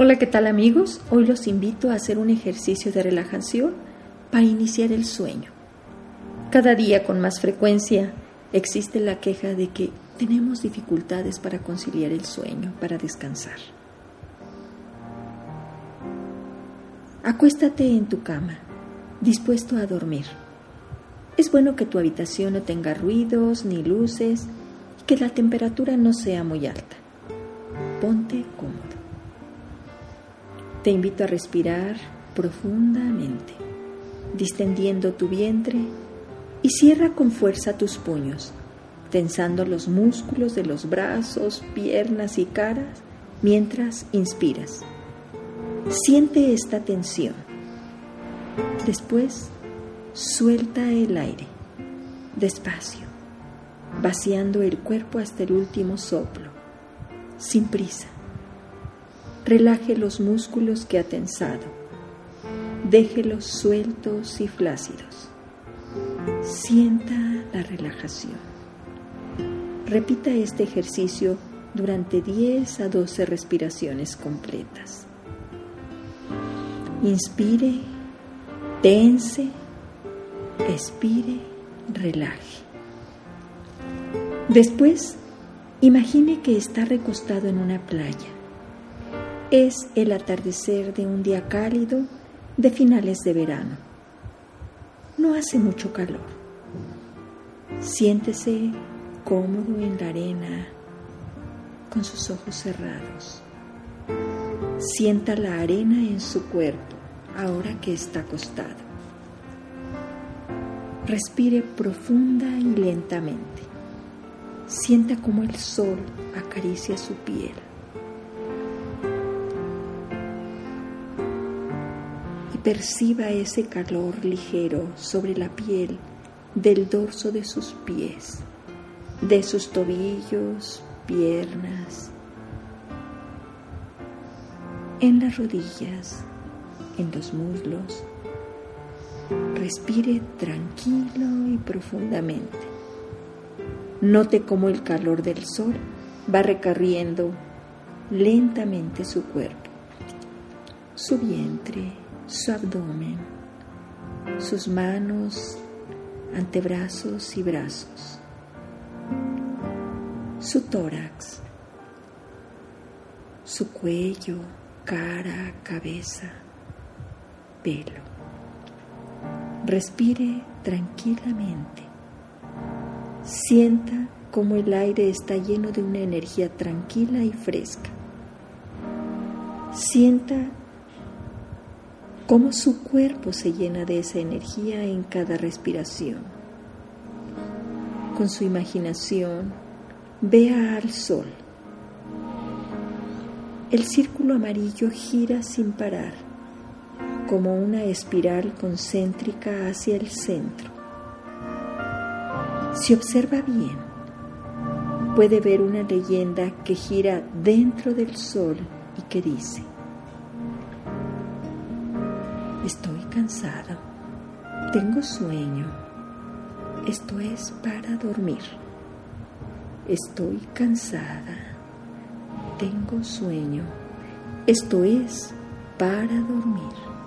Hola, ¿qué tal amigos? Hoy los invito a hacer un ejercicio de relajación para iniciar el sueño. Cada día con más frecuencia existe la queja de que tenemos dificultades para conciliar el sueño, para descansar. Acuéstate en tu cama, dispuesto a dormir. Es bueno que tu habitación no tenga ruidos ni luces y que la temperatura no sea muy alta. Ponte cómodo. Te invito a respirar profundamente, distendiendo tu vientre y cierra con fuerza tus puños, tensando los músculos de los brazos, piernas y caras mientras inspiras. Siente esta tensión. Después, suelta el aire, despacio, vaciando el cuerpo hasta el último soplo, sin prisa relaje los músculos que ha tensado. Déjelos sueltos y flácidos. Sienta la relajación. Repita este ejercicio durante 10 a 12 respiraciones completas. Inspire, tense, expire, relaje. Después, imagine que está recostado en una playa es el atardecer de un día cálido de finales de verano. No hace mucho calor. Siéntese cómodo en la arena con sus ojos cerrados. Sienta la arena en su cuerpo ahora que está acostado. Respire profunda y lentamente. Sienta como el sol acaricia su piel. Perciba ese calor ligero sobre la piel del dorso de sus pies, de sus tobillos, piernas, en las rodillas, en los muslos. Respire tranquilo y profundamente. Note cómo el calor del sol va recorriendo lentamente su cuerpo, su vientre, su abdomen, sus manos, antebrazos y brazos, su tórax, su cuello, cara, cabeza, pelo. Respire tranquilamente. Sienta como el aire está lleno de una energía tranquila y fresca. Sienta cómo su cuerpo se llena de esa energía en cada respiración. Con su imaginación, vea al sol. El círculo amarillo gira sin parar, como una espiral concéntrica hacia el centro. Si observa bien, puede ver una leyenda que gira dentro del sol y que dice, Estoy cansada. Tengo sueño. Esto es para dormir. Estoy cansada. Tengo sueño. Esto es para dormir.